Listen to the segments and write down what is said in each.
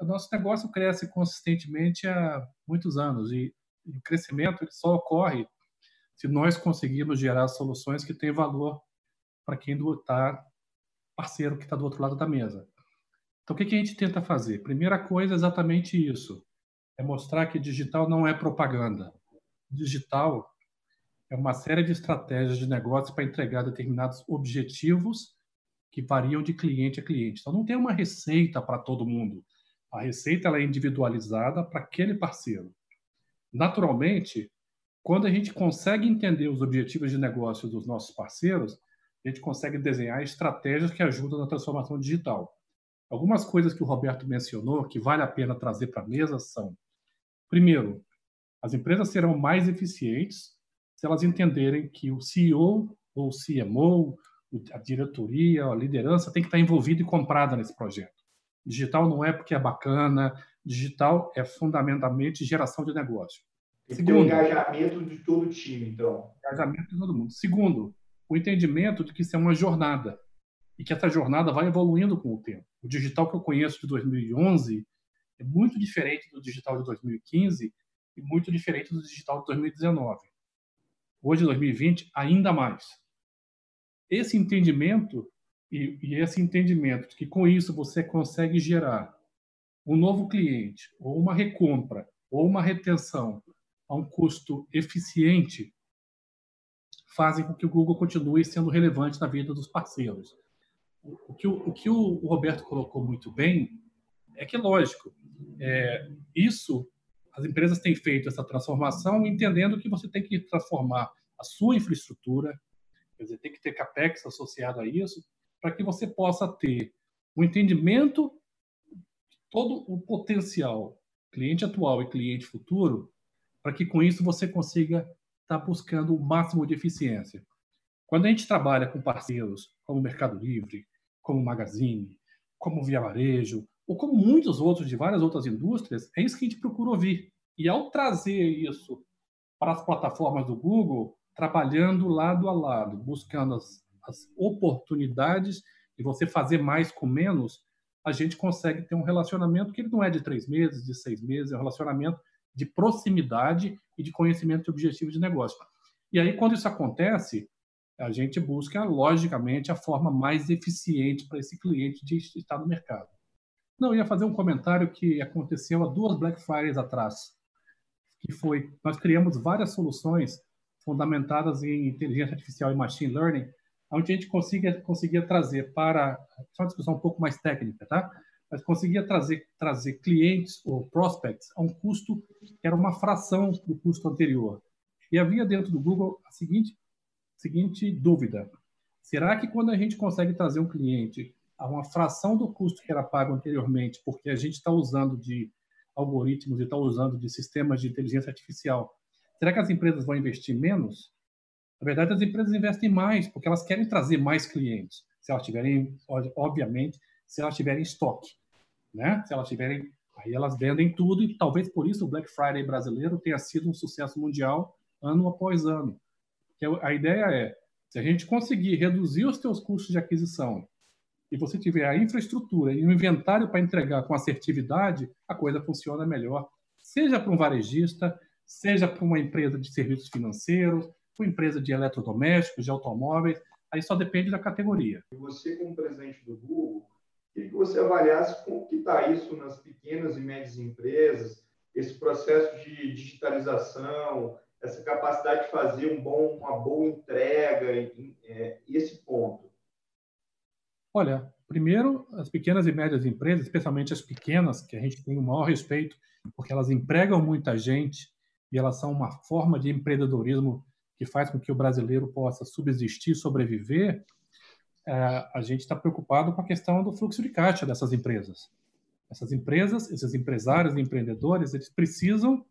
O nosso negócio cresce consistentemente há muitos anos e, o crescimento só ocorre se nós conseguirmos gerar soluções que têm valor para quem está parceiro que está do outro lado da mesa. Então, o que, que a gente tenta fazer? Primeira coisa é exatamente isso: é mostrar que digital não é propaganda. Digital é uma série de estratégias de negócio para entregar determinados objetivos que variam de cliente a cliente. Então, não tem uma receita para todo mundo. A receita ela é individualizada para aquele parceiro. Naturalmente, quando a gente consegue entender os objetivos de negócio dos nossos parceiros, a gente consegue desenhar estratégias que ajudam na transformação digital. Algumas coisas que o Roberto mencionou que vale a pena trazer para a mesa são: primeiro, as empresas serão mais eficientes se elas entenderem que o CEO ou o CMO, a diretoria, a liderança tem que estar envolvida e comprada nesse projeto. Digital não é porque é bacana, digital é fundamentalmente geração de negócio. Segundo, engajamento de todo o time, então. Engajamento de todo mundo. Segundo, o entendimento de que isso é uma jornada e que essa jornada vai evoluindo com o tempo. O digital que eu conheço de 2011 é muito diferente do digital de 2015 e muito diferente do digital de 2019. Hoje, 2020, ainda mais. Esse entendimento e, e esse entendimento de que com isso você consegue gerar um novo cliente ou uma recompra ou uma retenção a um custo eficiente fazem com que o Google continue sendo relevante na vida dos parceiros. O que o, o, que o Roberto colocou muito bem é que, lógico, é, isso, as empresas têm feito essa transformação entendendo que você tem que transformar a sua infraestrutura, quer dizer, tem que ter capex associado a isso, para que você possa ter o um entendimento de todo o potencial cliente atual e cliente futuro, para que com isso você consiga está buscando o máximo de eficiência. Quando a gente trabalha com parceiros como Mercado Livre, como Magazine, como Via Varejo, ou como muitos outros de várias outras indústrias, é isso que a gente procura ouvir. E ao trazer isso para as plataformas do Google, trabalhando lado a lado, buscando as, as oportunidades e você fazer mais com menos, a gente consegue ter um relacionamento que ele não é de três meses, de seis meses, é um relacionamento de proximidade e de conhecimento de objetivo de negócio. E aí, quando isso acontece, a gente busca, logicamente, a forma mais eficiente para esse cliente de estar no mercado. Não, eu ia fazer um comentário que aconteceu há duas Black Fridays atrás, que foi, nós criamos várias soluções fundamentadas em inteligência artificial e machine learning, onde a gente conseguia, conseguia trazer para, só uma discussão um pouco mais técnica, tá? mas conseguia trazer, trazer clientes ou prospects a um custo que era uma fração do custo anterior. E havia dentro do Google a seguinte, seguinte dúvida: será que quando a gente consegue trazer um cliente a uma fração do custo que era pago anteriormente, porque a gente está usando de algoritmos e está usando de sistemas de inteligência artificial, será que as empresas vão investir menos? Na verdade, as empresas investem mais, porque elas querem trazer mais clientes, se elas tiverem, obviamente, se elas tiverem estoque né? Se elas tiverem, aí elas vendem tudo e talvez por isso o Black Friday brasileiro tenha sido um sucesso mundial ano após ano. Que a ideia é, se a gente conseguir reduzir os teus custos de aquisição e você tiver a infraestrutura e o inventário para entregar com assertividade, a coisa funciona melhor, seja para um varejista, seja para uma empresa de serviços financeiros, uma empresa de eletrodomésticos, de automóveis, aí só depende da categoria. Você, como presidente do Google, Queria que você avaliasse como que está isso nas pequenas e médias empresas, esse processo de digitalização, essa capacidade de fazer um bom, uma boa entrega, é, esse ponto. Olha, primeiro, as pequenas e médias empresas, especialmente as pequenas, que a gente tem o maior respeito, porque elas empregam muita gente e elas são uma forma de empreendedorismo que faz com que o brasileiro possa subsistir, sobreviver, é, a gente está preocupado com a questão do fluxo de caixa dessas empresas. Essas empresas, esses empresários e empreendedores, eles precisam,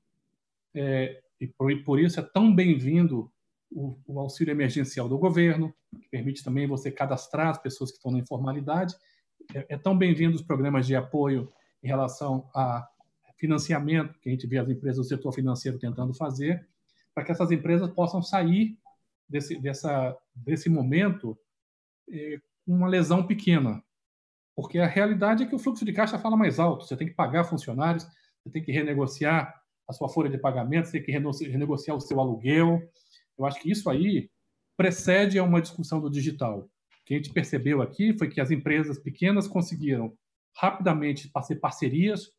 é, e por, isso é tão bem-vindo o, o, auxílio emergencial do governo, que permite também você cadastrar as pessoas que estão na informalidade. É, é tão bem-vindo os programas de apoio em relação a financiamento, que a gente vê as empresas do setor financeiro tentando fazer, para que essas empresas possam sair desse, dessa, desse momento é, uma lesão pequena. Porque a realidade é que o fluxo de caixa fala mais alto. Você tem que pagar funcionários, você tem que renegociar a sua folha de pagamento, você tem que renegociar o seu aluguel. Eu acho que isso aí precede a uma discussão do digital. O que a gente percebeu aqui foi que as empresas pequenas conseguiram rapidamente fazer parcerias,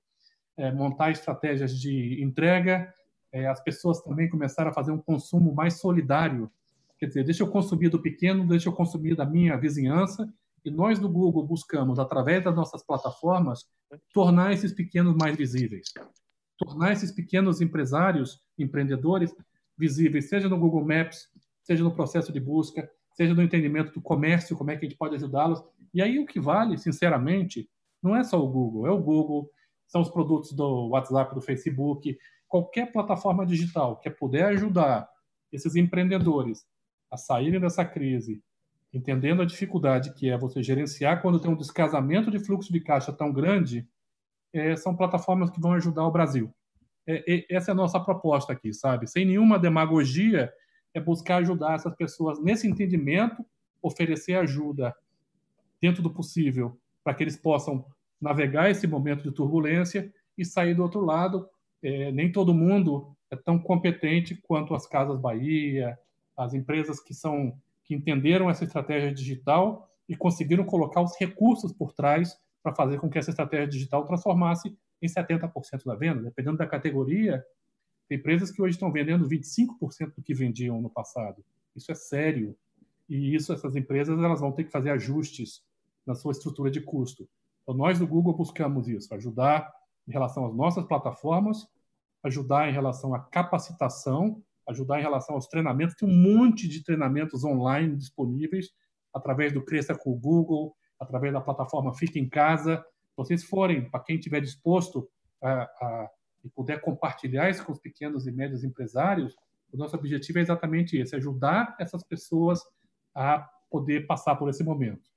é, montar estratégias de entrega. É, as pessoas também começaram a fazer um consumo mais solidário. Quer dizer, deixa eu consumir do pequeno, deixa eu consumir da minha vizinhança e nós do Google buscamos, através das nossas plataformas, tornar esses pequenos mais visíveis. Tornar esses pequenos empresários, empreendedores, visíveis, seja no Google Maps, seja no processo de busca, seja no entendimento do comércio, como é que a gente pode ajudá-los. E aí o que vale, sinceramente, não é só o Google, é o Google, são os produtos do WhatsApp, do Facebook, qualquer plataforma digital que puder ajudar esses empreendedores a saírem dessa crise entendendo a dificuldade que é você gerenciar quando tem um descasamento de fluxo de caixa tão grande, é, são plataformas que vão ajudar o Brasil. É, é, essa é a nossa proposta aqui, sabe? Sem nenhuma demagogia, é buscar ajudar essas pessoas nesse entendimento, oferecer ajuda dentro do possível para que eles possam navegar esse momento de turbulência e sair do outro lado. É, nem todo mundo é tão competente quanto as Casas Bahia, as empresas que são que entenderam essa estratégia digital e conseguiram colocar os recursos por trás para fazer com que essa estratégia digital transformasse em 70% da venda. Dependendo da categoria, tem empresas que hoje estão vendendo 25% do que vendiam no passado. Isso é sério. E isso, essas empresas, elas vão ter que fazer ajustes na sua estrutura de custo. Então, nós do Google buscamos isso, ajudar em relação às nossas plataformas, ajudar em relação à capacitação ajudar em relação aos treinamentos. Tem um monte de treinamentos online disponíveis através do Cresça com o Google, através da plataforma Fica em Casa. Vocês forem, para quem estiver disposto a, a, e puder compartilhar isso com os pequenos e médios empresários, o nosso objetivo é exatamente esse, ajudar essas pessoas a poder passar por esse momento.